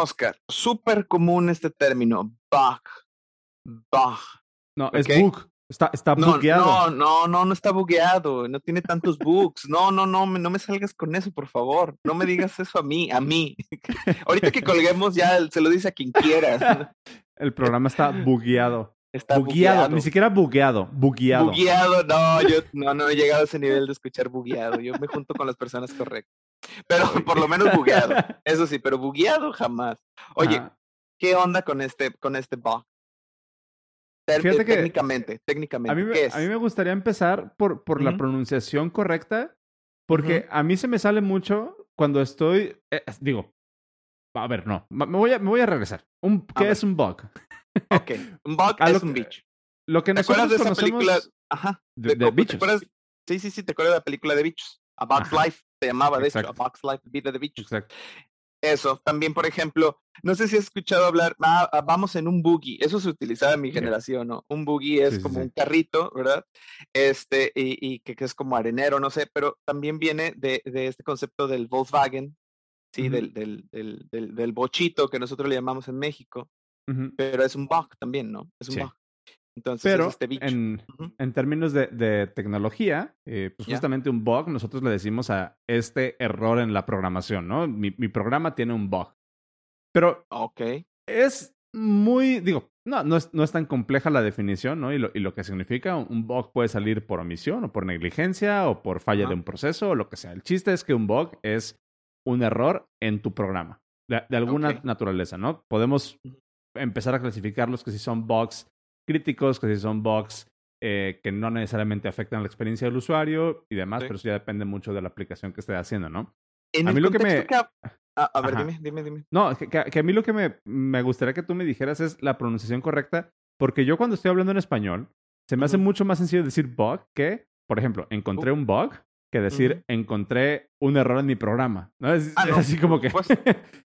Oscar, súper común este término, bug, bug. No, es bug. Está, está No, bugueado. no, no, no, no está bugueado, no tiene tantos bugs. No, no, no, no me salgas con eso, por favor. No me digas eso a mí, a mí. Ahorita que colguemos ya se lo dice a quien quiera. El programa está bugueado. Está bugueado. bugueado. Ni siquiera bugueado. Bugueado. Bugueado, no, yo no, no he llegado a ese nivel de escuchar bugueado. Yo me junto con las personas correctas. Pero por lo menos bugueado. Eso sí, pero bugueado jamás. Oye, Ajá. ¿qué onda con este, con este bug? Fíjate que técnicamente, técnicamente, A mí, me, ¿qué es? a mí me gustaría empezar por, por la Ujú. pronunciación correcta, porque a mí se me sale mucho cuando estoy, eh, digo, a ver, no, me voy a, me voy a regresar. Un, A ¿Qué ver. es un bug? Ok, un bug es un bicho. Lo que ¿Te acuerdas de esa película? Ajá. de, de de co- ¿te bichos. acuerdas? Sí, sí, sí, te acuerdas de la película de bichos. A Bug's Ajá. Life se llamaba, de hecho, Exacto. A Bug's Life, Vida de Bichos. Exacto. Eso, también, por ejemplo, no sé si has escuchado hablar, ah, ah, vamos en un buggy, eso se utilizaba en mi generación, ¿no? Un buggy es Sí, como sí. un carrito, ¿verdad? Este, y, y que, que es como arenero, no sé, pero también viene de, de este concepto del Volkswagen, ¿sí? Del, del, del, del, del bochito que nosotros le llamamos en México, pero es un bug también, ¿no? Es un Sí. bug. Entonces Pero es este bicho. en, en términos de, de tecnología, eh, pues justamente un bug, nosotros le decimos a este error en la programación, ¿no? Mi, mi programa tiene un bug. Pero es muy, digo, no, no es, no es tan compleja la definición, ¿no? Y lo, y lo que significa, un bug puede salir por omisión o por negligencia o por falla de un proceso o lo que sea. El chiste es que un bug es un error en tu programa, de, de alguna naturaleza, ¿no? Podemos empezar a clasificarlos que si son bugs críticos, que si son bugs eh, que no necesariamente afectan la experiencia del usuario y demás, Sí. pero eso ya depende mucho de la aplicación que esté haciendo, ¿no? En A mí lo que me- que Ah, a ver, Ajá. dime, dime, dime. No, que, a mí lo que me, me gustaría que tú me dijeras es la pronunciación correcta, porque yo cuando estoy hablando en español, se me hace mucho más sencillo decir bug que, por ejemplo, encontré un bug, que decir Ujú. encontré un error en mi programa. ¿no? Es, Ah, es así como que. Sí, sí,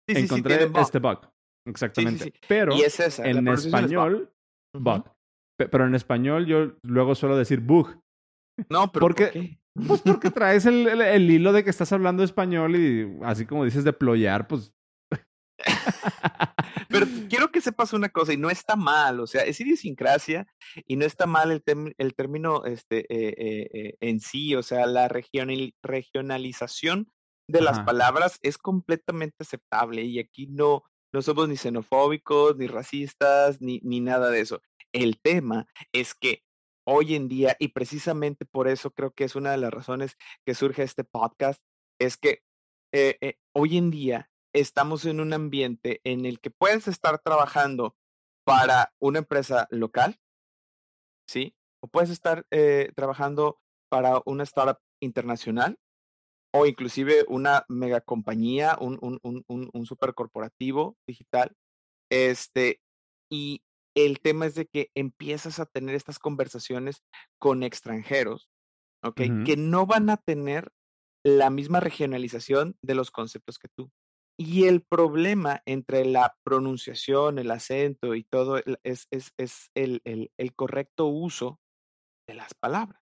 encontré bug. este bug. Exactamente. Pero es esa. en pronunciación bug. Pe- Pero en español yo luego suelo decir bug. No, pero Porque- ¿por qué? Pues porque traes el, el- el hilo de que estás hablando español y así como dices deployar, pues Pero quiero que sepas una cosa, y no está mal, o sea, es idiosincrasia y no está mal el, tem- el término este, eh, eh, eh, en sí, o sea, la regional- regionalización de las palabras es completamente aceptable y aquí no, no somos ni xenofóbicos, ni racistas, ni, ni nada de eso. El tema es que hoy en día, y precisamente por eso creo que es una de las razones que surge este podcast, es que eh, eh, hoy en día estamos en un ambiente en el que puedes estar trabajando para una empresa local, ¿sí? O puedes estar eh, trabajando para una startup internacional o inclusive una mega compañía, un, un, un, un, supercorporativo digital. Este, y el tema es de que empiezas a tener estas conversaciones con extranjeros, ¿ok? Que no van a tener la misma regionalización de los conceptos que tú. Y el problema entre la pronunciación, el acento y todo es, es, es el, el- el correcto uso de las palabras.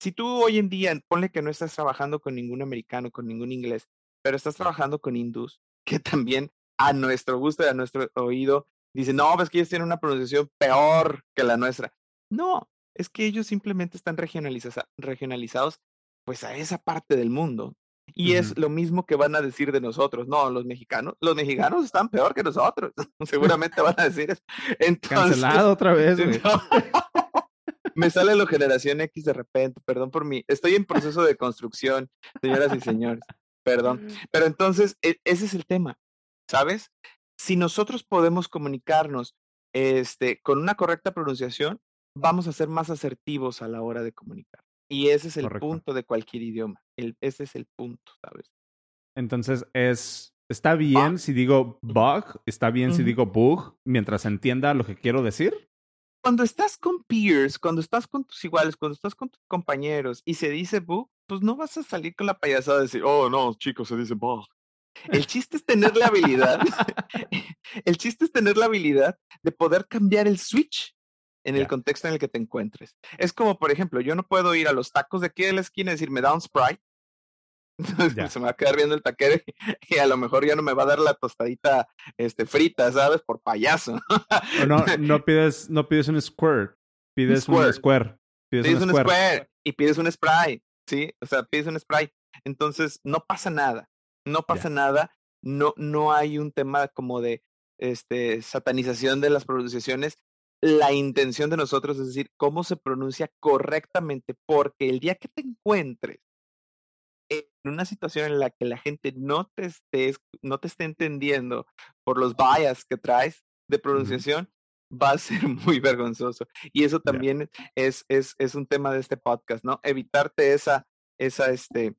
Si tú hoy en día, ponle que no estás trabajando con ningún americano, con ningún inglés, pero estás trabajando con hindús, que también a nuestro gusto y a nuestro oído dicen, no, es que ellos tienen una pronunciación peor que la nuestra. No, es que ellos simplemente están regionaliza- regionalizados pues a esa parte del mundo. Y es lo mismo que van a decir de nosotros. No, los mexicanos, los mexicanos están peor que nosotros. Seguramente van a decir eso. Entonces, cancelado otra vez, no. Me sale lo generación X de repente, perdón por mí. Estoy en proceso de construcción, señoras y señores. Perdón. Pero entonces, e- ese es el tema, ¿sabes? Si nosotros podemos comunicarnos este, con una correcta pronunciación, vamos a ser más asertivos a la hora de comunicar. Y ese es el Correcto. punto de cualquier idioma. El, ese es el punto, ¿sabes? Entonces es. Está bien si digo bug, está bien si Ujú. digo bug, mientras entienda lo que quiero decir. Cuando estás con peers, cuando estás con tus iguales, cuando estás con tus compañeros y se dice bug, pues no vas a salir con la payasada de decir, oh no, chicos, se dice bug. El chiste es tener la habilidad, el chiste es tener la habilidad de poder cambiar el switch en el Ya. contexto en el que te encuentres. Es como, por ejemplo, yo no puedo ir a los tacos de aquí de la esquina y decir, me da un Sprite, Entonces se me va a quedar viendo el taquero y, a lo mejor ya no me va a dar la tostadita este, frita, ¿sabes? Por payaso. no, no pides, no pides un squirt, pides un square. Pides, un, square. y pides un spray, ¿sí? O sea, pides un spray. Entonces, no pasa nada, no pasa nada, no, no hay un tema como de este, satanización de las pronunciaciones. La intención de nosotros es decir, cómo se pronuncia correctamente, porque el día que te encuentres en una situación en la que la gente no te esté, no te esté entendiendo por los bias que traes de pronunciación, va a ser muy vergonzoso. Y eso también es, es, es un tema de este podcast, ¿no? Evitarte esa, esa, este,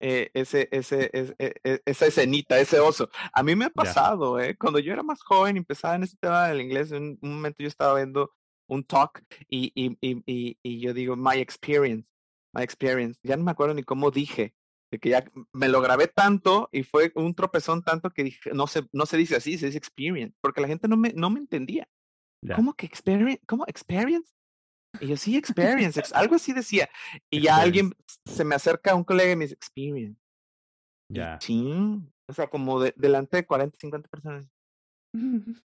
eh, ese, ese, e, e, esa escenita, ese oso. A mí me ha pasado, ¿eh? Cuando yo era más joven y empezaba en ese tema del inglés, en un momento yo estaba viendo un talk y, y, y, y, yo digo, my experience, my experience. Ya no me acuerdo ni cómo dije, de que ya me lo grabé tanto y fue un tropezón tanto que dije, no se, no se dice así, se dice experience, porque la gente no me, no me entendía. ¿Cómo que experience? ¿Cómo experience? Y yo, sí, experience, algo así decía. Y ya alguien se me acerca un colega y me dice, experience. Ya. Sí, o sea, como de, delante de 40, 50 personas.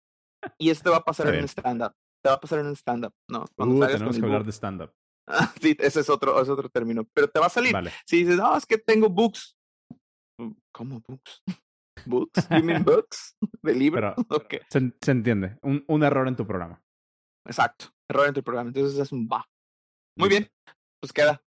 y esto va a pasar en un stand-up. Te va a pasar en un stand-up, ¿no? Cuando uh, tenemos que hablar de stand-up. sí, ese es otro, es otro término. Pero te va a salir. Si dices, no, es que tengo books. ¿Cómo books? ¿Books? ¿You mean books? ¿De libro? okay. se, se, entiende. Un, un error en tu programa. Exacto. Error en tu programa. Entonces es un va. Muy bien. Pues queda.